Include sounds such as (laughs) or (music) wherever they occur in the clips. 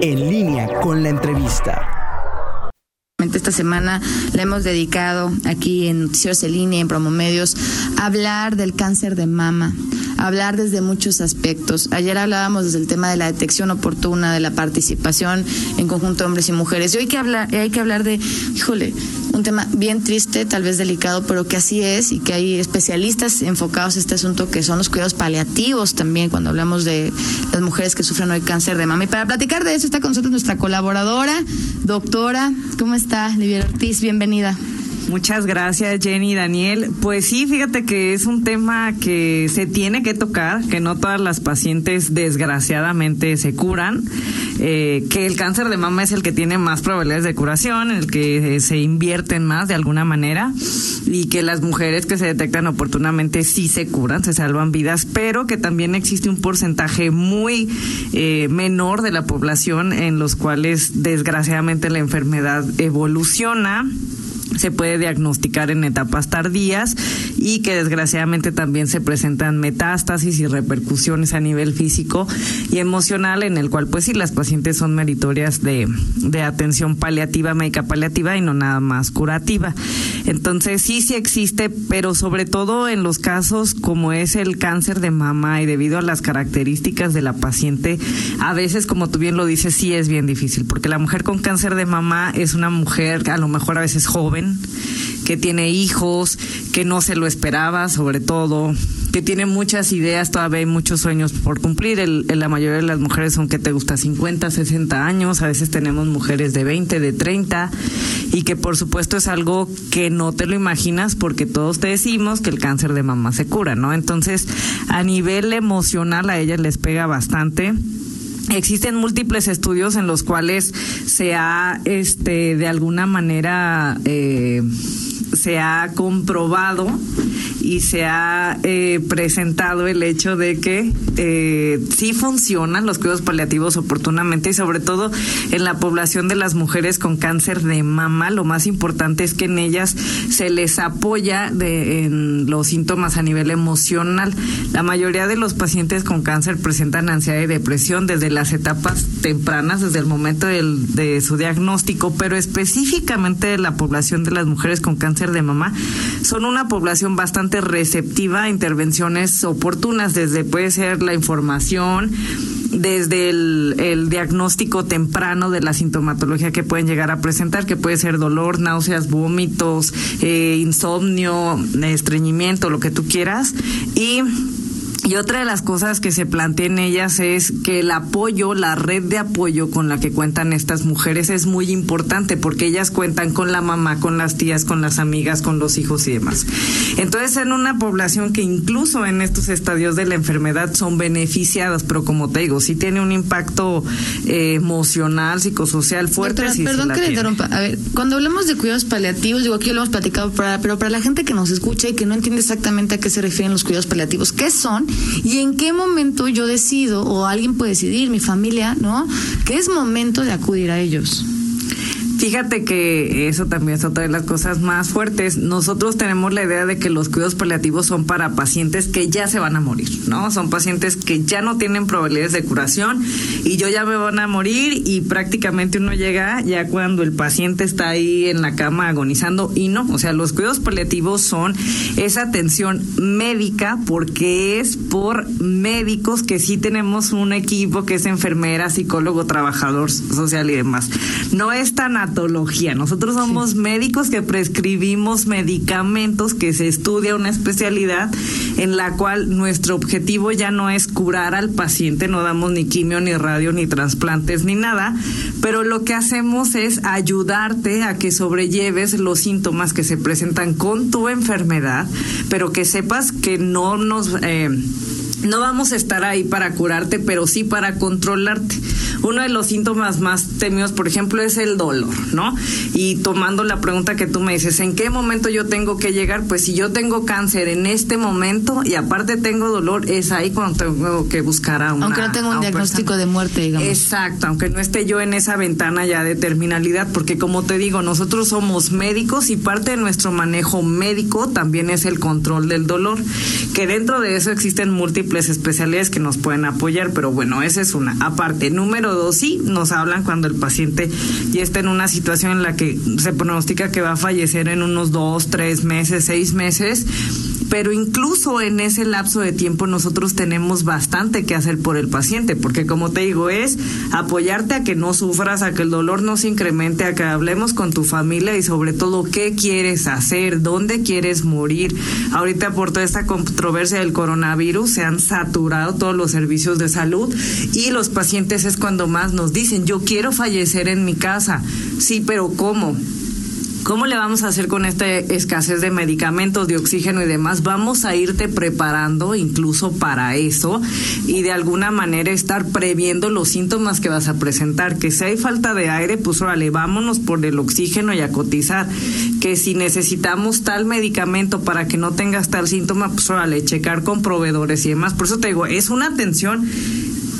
En línea con la entrevista. Esta semana la hemos dedicado aquí en Noticieros en línea, en Promomedios, a hablar del cáncer de mama, hablar desde muchos aspectos. Ayer hablábamos desde el tema de la detección oportuna, de la participación en conjunto de hombres y mujeres. Y hoy que hablar, hay que hablar de, híjole, un tema bien triste, tal vez delicado, pero que así es y que hay especialistas enfocados en este asunto que son los cuidados paliativos también cuando hablamos de las mujeres que sufren hoy cáncer de mama. Y para platicar de eso está con nosotros nuestra colaboradora, doctora, ¿cómo está? Livier Ortiz, bienvenida. Muchas gracias Jenny y Daniel. Pues sí, fíjate que es un tema que se tiene que tocar, que no todas las pacientes desgraciadamente se curan, eh, que el cáncer de mama es el que tiene más probabilidades de curación, el que se invierten más de alguna manera y que las mujeres que se detectan oportunamente sí se curan, se salvan vidas, pero que también existe un porcentaje muy eh, menor de la población en los cuales desgraciadamente la enfermedad evoluciona se puede diagnosticar en etapas tardías y que desgraciadamente también se presentan metástasis y repercusiones a nivel físico y emocional en el cual pues sí las pacientes son meritorias de, de atención paliativa, médica paliativa y no nada más curativa. Entonces sí, sí existe, pero sobre todo en los casos como es el cáncer de mama y debido a las características de la paciente, a veces como tú bien lo dices, sí es bien difícil, porque la mujer con cáncer de mama es una mujer a lo mejor a veces joven, que tiene hijos, que no se lo esperaba, sobre todo, que tiene muchas ideas, todavía hay muchos sueños por cumplir. El, la mayoría de las mujeres son que te gusta 50, 60 años, a veces tenemos mujeres de 20, de 30, y que por supuesto es algo que no te lo imaginas porque todos te decimos que el cáncer de mamá se cura, ¿no? Entonces, a nivel emocional a ellas les pega bastante Existen múltiples estudios en los cuales se ha, este, de alguna manera, eh, se ha comprobado y se ha eh, presentado el hecho de que eh, sí funcionan los cuidados paliativos oportunamente y sobre todo en la población de las mujeres con cáncer de mama, lo más importante es que en ellas se les apoya en los síntomas a nivel emocional. La mayoría de los pacientes con cáncer presentan ansiedad y depresión desde las etapas tempranas, desde el momento del, de su diagnóstico, pero específicamente la población de las mujeres con cáncer de mama son una población bastante receptiva a intervenciones oportunas, desde puede ser la información, desde el, diagnóstico temprano de la sintomatología que pueden llegar a presentar, que puede ser dolor, náuseas, vómitos, eh, insomnio, estreñimiento, lo que tú quieras, y y otra de las cosas que se plantea en ellas es que el apoyo, la red de apoyo con la que cuentan estas mujeres es muy importante porque ellas cuentan con la mamá, con las tías, con las amigas, con los hijos y demás. Entonces, en una población que incluso en estos estadios de la enfermedad son beneficiadas, pero como te digo, sí tiene un impacto eh, emocional, psicosocial fuerte. perdón que le interrumpa. A ver, cuando hablamos de cuidados paliativos, digo, aquí lo hemos platicado, pero para la gente que nos escucha y que no entiende exactamente a qué se refieren los cuidados paliativos, ¿qué son? Y en qué momento yo decido, o alguien puede decidir, mi familia, ¿no? Que es momento de acudir a ellos. Fíjate que eso también es otra de las cosas más fuertes. Nosotros tenemos la idea de que los cuidados paliativos son para pacientes que ya se van a morir, ¿no? Son pacientes que ya no tienen probabilidades de curación y yo ya me van a morir y prácticamente uno llega ya cuando el paciente está ahí en la cama agonizando y no, o sea, los cuidados paliativos son esa atención médica porque es por médicos que sí tenemos un equipo que es enfermera, psicólogo, trabajador social y demás. No es tan nosotros somos médicos que prescribimos medicamentos, que se estudia una especialidad en la cual nuestro objetivo ya no es curar al paciente, no damos ni quimio, ni radio, ni trasplantes, ni nada, pero lo que hacemos es ayudarte a que sobrelleves los síntomas que se presentan con tu enfermedad, pero que sepas que no nos... Eh, no vamos a estar ahí para curarte, pero sí para controlarte. Uno de los síntomas más temidos, por ejemplo, es el dolor, ¿no? Y tomando la pregunta que tú me dices, ¿en qué momento yo tengo que llegar? Pues si yo tengo cáncer en este momento y aparte tengo dolor, es ahí cuando tengo que buscar a una Aunque no tengo un diagnóstico de muerte, digamos. Exacto, aunque no esté yo en esa ventana ya de terminalidad, porque como te digo, nosotros somos médicos y parte de nuestro manejo médico también es el control del dolor, que dentro de eso existen múltiples múltiples especialidades que nos pueden apoyar, pero bueno, esa es una. Aparte, número dos, sí, nos hablan cuando el paciente ya está en una situación en la que se pronostica que va a fallecer en unos dos, tres meses, seis meses pero incluso en ese lapso de tiempo nosotros tenemos bastante que hacer por el paciente, porque como te digo, es apoyarte a que no sufras, a que el dolor no se incremente, a que hablemos con tu familia y sobre todo qué quieres hacer, dónde quieres morir. Ahorita por toda esta controversia del coronavirus se han saturado todos los servicios de salud y los pacientes es cuando más nos dicen, yo quiero fallecer en mi casa. Sí, pero ¿cómo? ¿Cómo le vamos a hacer con esta escasez de medicamentos, de oxígeno y demás? Vamos a irte preparando incluso para eso y de alguna manera estar previendo los síntomas que vas a presentar. Que si hay falta de aire, pues órale, vámonos por el oxígeno y a cotizar. Que si necesitamos tal medicamento para que no tengas tal síntoma, pues órale, checar con proveedores y demás. Por eso te digo, es una atención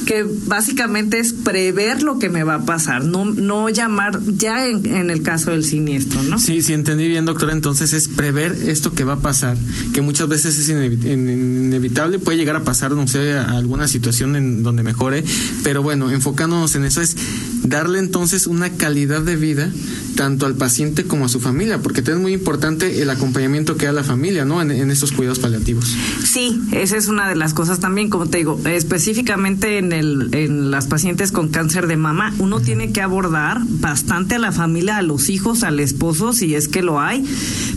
que básicamente es prever lo que me va a pasar, no, no llamar ya en, el caso del siniestro, ¿no? Sí, sí, entendí bien, doctora. Entonces es prever esto que va a pasar, que muchas veces es inevitable, puede llegar a pasar, no sé, alguna situación en donde mejore, pero bueno, enfocándonos en eso es darle entonces una calidad de vida tanto al paciente como a su familia, porque es muy importante el acompañamiento que da la familia, ¿no? En, en estos cuidados paliativos. Sí, esa es una de las cosas también, como te digo, específicamente en en las pacientes con cáncer de mama, uno tiene que abordar bastante a la familia, a los hijos, al esposo, si es que lo hay,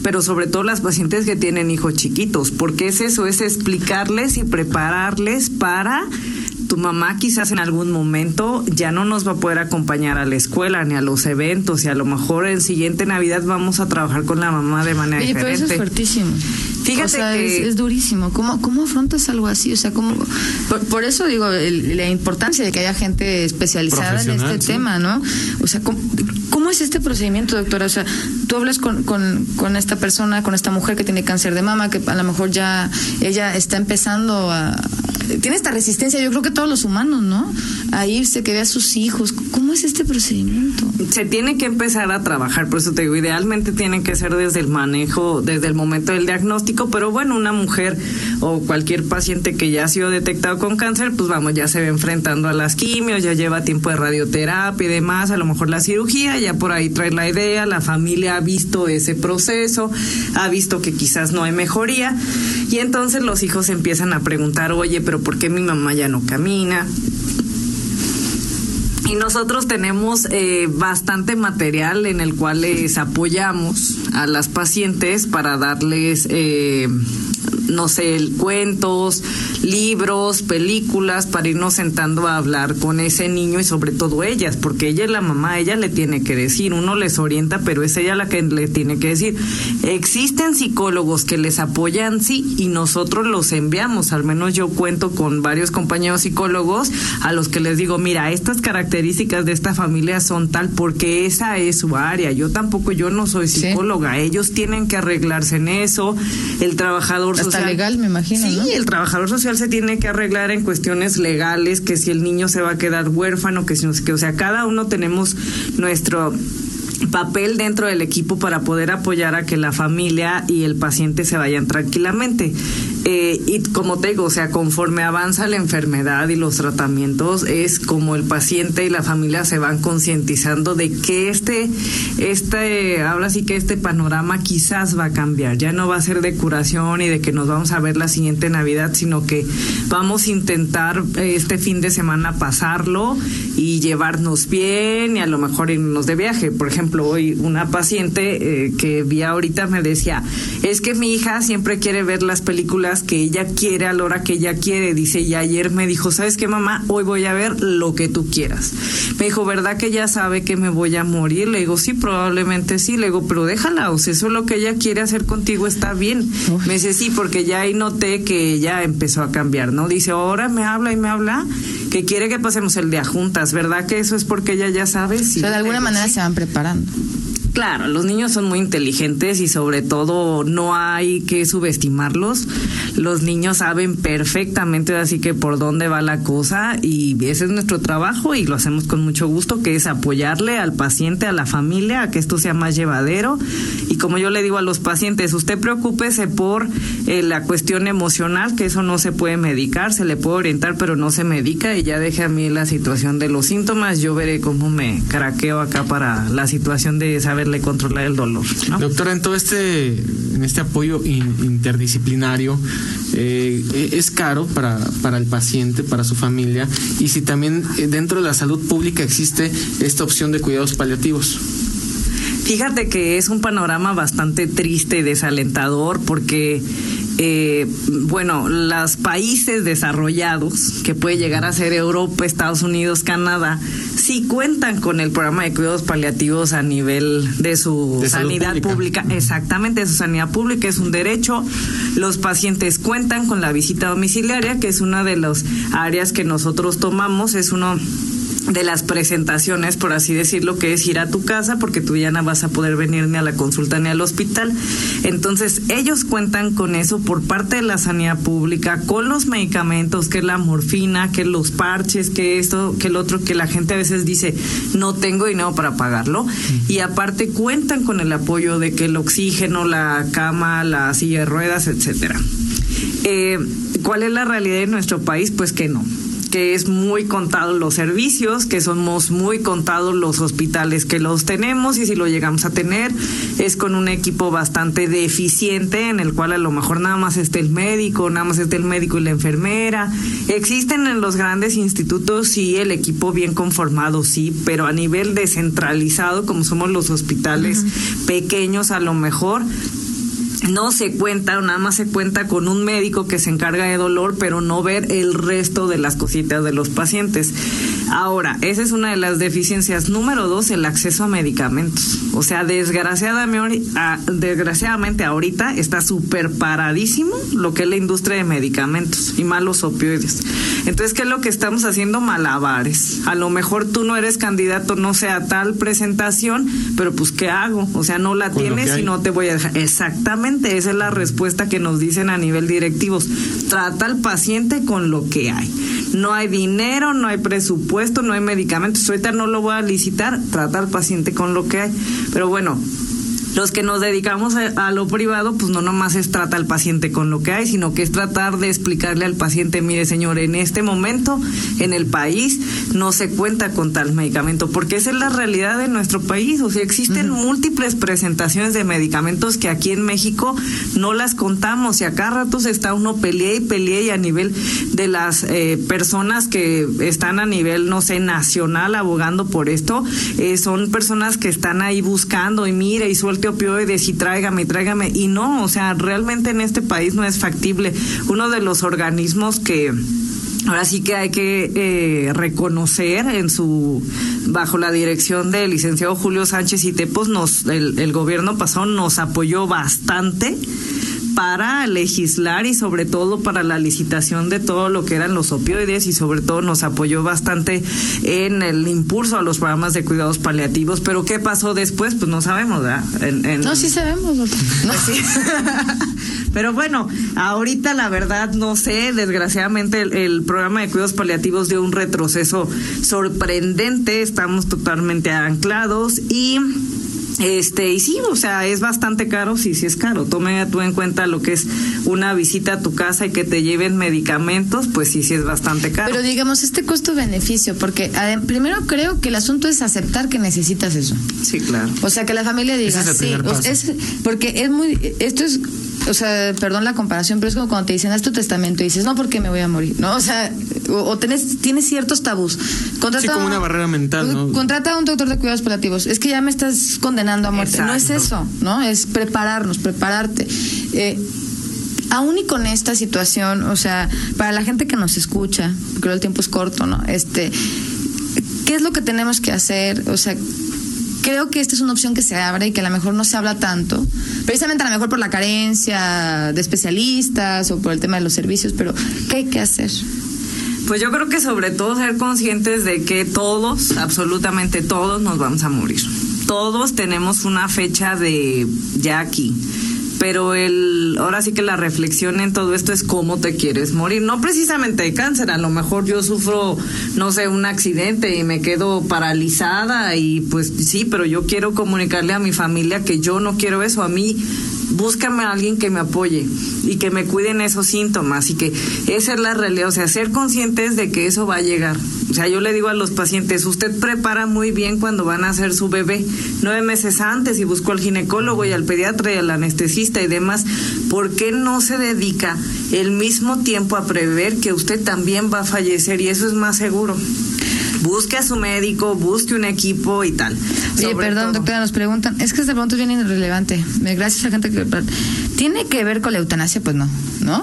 pero sobre todo las pacientes que tienen hijos chiquitos, porque es eso, es explicarles y prepararles para tu mamá quizás en algún momento ya no nos va a poder acompañar a la escuela ni a los eventos y a lo mejor en siguiente Navidad vamos a trabajar con la mamá de manera Oye, diferente. Pero eso es fuertísimo. Fíjate que es, durísimo. ¿Cómo, ¿Cómo afrontas algo así? O sea, ¿cómo, por, eso digo la importancia de que haya gente especializada en este tema, ¿no? O sea, ¿cómo, ¿cómo, es este procedimiento, doctora? O sea, tú hablas con, con, con esta persona, con esta mujer que tiene cáncer de mama, que a lo mejor ya ella está empezando a, tiene esta resistencia, yo creo que todos los humanos, ¿no? A irse, que vea a sus hijos. ¿Cómo es este procedimiento? Se tiene que empezar a trabajar, por eso te digo, idealmente tiene que ser desde el manejo, desde el momento del diagnóstico, pero bueno, una mujer o cualquier paciente que ya ha sido detectado con cáncer, pues vamos, ya se ve enfrentando a las quimios, ya lleva tiempo de radioterapia y demás, a lo mejor la cirugía, ya por ahí trae la idea, la familia ha visto ese proceso, ha visto que quizás no hay mejoría, y entonces los hijos empiezan a preguntar, oye, pero ¿por qué mi mamá ya no camina? Y nosotros tenemos eh, bastante material en el cual les apoyamos a las pacientes para darles eh, no sé, cuentos, libros, películas, para irnos sentando a hablar con ese niño y sobre todo ellas, porque ella es la mamá, ella le tiene que decir, uno les orienta, pero es ella la que le tiene que decir. Existen psicólogos que les apoyan, sí, y nosotros los enviamos, al menos yo cuento con varios compañeros psicólogos a los que les digo, mira, estas características de esta familia son tal porque esa es su área, yo tampoco, yo no soy psicóloga, ellos tienen que arreglarse en eso, el trabajador legal, me imagino. Sí, el trabajador social se tiene que arreglar en cuestiones legales, que si el niño se va a quedar huérfano, que si que, o sea, cada uno tenemos nuestro papel dentro del equipo para poder apoyar a que la familia y el paciente se vayan tranquilamente. Eh, y como te digo, o sea, conforme avanza la enfermedad y los tratamientos, es como el paciente y la familia se van concientizando de que este, este, ahora sí que este panorama quizás va a cambiar. Ya no va a ser de curación y de que nos vamos a ver la siguiente Navidad, sino que vamos a intentar eh, este fin de semana pasarlo y llevarnos bien y a lo mejor irnos de viaje. Por ejemplo, hoy una paciente eh, que vi ahorita me decía, es que mi hija siempre quiere ver las películas que ella quiere a la hora que ella quiere. Dice, y ayer me dijo, ¿sabes qué, mamá? Hoy voy a ver lo que tú quieras. Me dijo, ¿verdad que ella sabe que me voy a morir? Le digo, sí, probablemente sí. Le digo, pero déjala, o sea, eso es lo que ella quiere hacer contigo, está bien. Me dice, sí, porque ya ahí noté que ella empezó a cambiar, ¿no? Dice, ahora me habla y me habla que quiere que pasemos el día juntas, ¿verdad que eso es porque ella ya sabe? Sí, o sea, de alguna manera se van preparando Claro, los niños son muy inteligentes y sobre todo no hay que subestimarlos. Los niños saben perfectamente así que por dónde va la cosa y ese es nuestro trabajo y lo hacemos con mucho gusto, que es apoyarle al paciente, a la familia, a que esto sea más llevadero. Y como yo le digo a los pacientes, usted preocúpese por eh, la cuestión emocional, que eso no se puede medicar, se le puede orientar, pero no se medica y ya deje a mí la situación de los síntomas, yo veré cómo me craqueo acá para la situación de saber le controlar el dolor. Doctora, en todo este, en este apoyo interdisciplinario, eh, es caro para, para el paciente, para su familia, y si también eh, dentro de la salud pública existe esta opción de cuidados paliativos. Fíjate que es un panorama bastante triste y desalentador porque eh, bueno, los países desarrollados, que puede llegar a ser Europa, Estados Unidos, Canadá, sí cuentan con el programa de cuidados paliativos a nivel de su sanidad pública. Exactamente, su sanidad pública es un derecho. Los pacientes cuentan con la visita domiciliaria, que es una de las áreas que nosotros tomamos, es uno de las presentaciones, por así decirlo, que es ir a tu casa porque tú ya no vas a poder venir ni a la consulta ni al hospital. Entonces, ellos cuentan con eso por parte de la sanidad pública, con los medicamentos, que es la morfina, que los parches, que esto, que el otro, que la gente a veces dice, no tengo dinero para pagarlo. Y aparte cuentan con el apoyo de que el oxígeno, la cama, la silla de ruedas, etcétera. Eh, ¿Cuál es la realidad de nuestro país? Pues que no que es muy contado los servicios, que somos muy contados los hospitales que los tenemos y si lo llegamos a tener es con un equipo bastante deficiente en el cual a lo mejor nada más esté el médico, nada más esté el médico y la enfermera. Existen en los grandes institutos sí el equipo bien conformado, sí, pero a nivel descentralizado como somos los hospitales pequeños a lo mejor no se cuenta, nada más se cuenta con un médico que se encarga de dolor, pero no ver el resto de las cositas de los pacientes. Ahora, esa es una de las deficiencias. Número dos, el acceso a medicamentos. O sea, desgraciadamente, desgraciadamente ahorita está súper paradísimo lo que es la industria de medicamentos y malos opioides. Entonces, ¿qué es lo que estamos haciendo? Malabares. A lo mejor tú no eres candidato, no sé, a tal presentación, pero pues, ¿qué hago? O sea, no la tienes y no te voy a dejar. Exactamente, esa es la respuesta que nos dicen a nivel directivos. Trata al paciente con lo que hay. No hay dinero, no hay presupuesto, no hay medicamentos. Ahorita no lo voy a licitar, trata al paciente con lo que hay. Pero bueno, los que nos dedicamos a, lo privado, pues no nomás es trata al paciente con lo que hay, sino que es tratar de explicarle al paciente, mire señor, en este momento en el país no se cuenta con tal medicamento, porque esa es la realidad de nuestro país, o sea, existen múltiples presentaciones de medicamentos que aquí en México no las contamos y acá ratos está uno pelea y pelea y a nivel de las eh, personas que están a nivel, no sé, nacional abogando por esto, eh, son personas que están ahí buscando y mire y suelte opioides y tráigame, tráigame. Y no, o sea, realmente en este país no es factible. Uno de los organismos que ahora sí que hay que eh, reconocer en su bajo la dirección del licenciado Julio Sánchez y Tepos nos el, el gobierno pasado nos apoyó bastante para legislar y sobre todo para la licitación de todo lo que eran los opioides y sobre todo nos apoyó bastante en el impulso a los programas de cuidados paliativos. Pero ¿qué pasó después? Pues no sabemos, ¿verdad? No, sí sabemos. No. (laughs) (laughs) Pero bueno, ahorita la verdad no sé, desgraciadamente el, el, programa de cuidados paliativos dio un retroceso sorprendente, estamos totalmente anclados y este, y sí, o sea, es bastante caro, sí, sí es caro. Tome tú en cuenta lo que es una visita a tu casa y que te lleven medicamentos, pues sí, sí es bastante caro. Pero digamos, este costo-beneficio, porque primero creo que el asunto es aceptar que necesitas eso. Sí, claro. O sea, que la familia diga, sí, es, porque es muy, esto es o sea, perdón la comparación, pero es como cuando te dicen, haz tu testamento y dices, no, porque me voy a morir, ¿no? O sea, o, tienes, ciertos tabús. Contrata sí, como una barrera mental, ¿no? Contrata a un doctor de cuidados paliativos. Es que ya me estás condenando a muerte. No es eso, ¿no? Es prepararnos, prepararte. Eh, aún y con esta situación, o sea, para la gente que nos escucha, creo el tiempo es corto, ¿no? Este, ¿qué es lo que tenemos que hacer? O sea, creo que esta es una opción que se abre y que a lo mejor no se habla tanto, precisamente a lo mejor por la carencia de especialistas o por el tema de los servicios, pero ¿qué hay que hacer? Pues yo creo que sobre todo ser conscientes de que todos, absolutamente todos, nos vamos a morir todos tenemos una fecha de ya aquí pero el ahora sí que la reflexión en todo esto es cómo te quieres morir, no precisamente de cáncer, a lo mejor yo sufro no sé, un accidente y me quedo paralizada y pues sí, pero yo quiero comunicarle a mi familia que yo no quiero eso, a mí búscame a alguien que me apoye y que me cuiden esos síntomas y que esa es la realidad, o sea, ser conscientes de que eso va a llegar. O sea, yo le digo a los pacientes, usted prepara muy bien cuando van a hacer su bebé, nueve meses antes y buscó al ginecólogo y al pediatra y al anestesista y demás, ¿por qué no se dedica el mismo tiempo a prever que usted también va a fallecer y eso es más seguro? Busque a su médico, busque un equipo y tal. Oye, perdón, doctora, nos preguntan, es que este pregunta es bien irrelevante. Gracias a la gente que... ¿Tiene que ver con la eutanasia? Pues no, ¿no?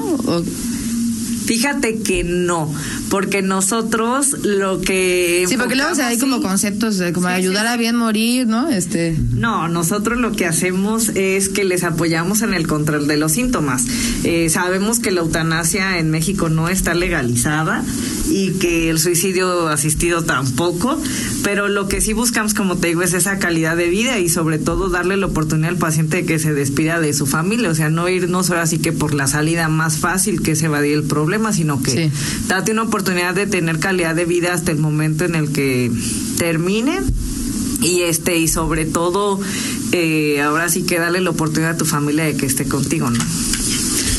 Fíjate que no, porque nosotros lo que sí, porque luego hay como conceptos de como ayudar a bien morir, ¿no? Este. No, nosotros lo que hacemos es que les apoyamos en el control de los síntomas. Eh, sabemos que la eutanasia en México no está legalizada y que el suicidio asistido tampoco, pero lo que sí buscamos, como te digo, es esa calidad de vida y sobre todo darle la oportunidad al paciente de que se despida de su familia, o sea, no irnos ahora sí que por la salida más fácil que es evadir el problema, sino que date una oportunidad de tener calidad de vida hasta el momento en el que termine y este y sobre todo eh, ahora sí que darle la oportunidad a tu familia de que esté contigo, ¿no?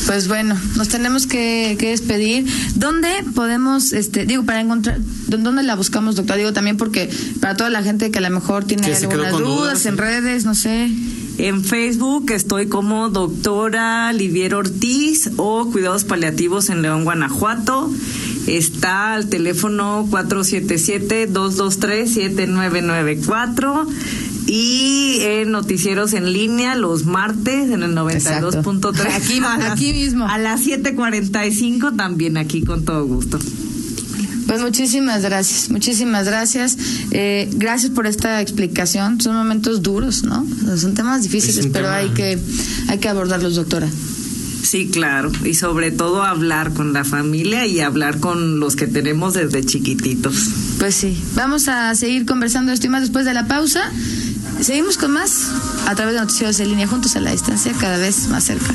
Pues bueno, nos tenemos que, despedir. ¿Dónde podemos, este, digo, para encontrar, dónde la buscamos, doctor? Digo también porque para toda la gente que a lo mejor tiene algunas dudas, en redes, no sé. En Facebook estoy como doctora Livier Ortiz o Cuidados Paliativos en León, Guanajuato. Está al teléfono 477-223-7994 y en noticieros en línea los martes en el 92.3. Aquí, aquí mismo. A las 7.45 también aquí con todo gusto. Pues muchísimas gracias, muchísimas gracias. Eh, gracias por esta explicación. Son momentos duros, ¿no? Son temas difíciles, pero hay que hay que abordarlos, doctora. Sí, claro, y sobre todo hablar con la familia y hablar con los que tenemos desde chiquititos. Pues sí, vamos a seguir conversando esto y más después de la pausa. Seguimos con más a través de Noticias en línea, juntos a la distancia, cada vez más cerca.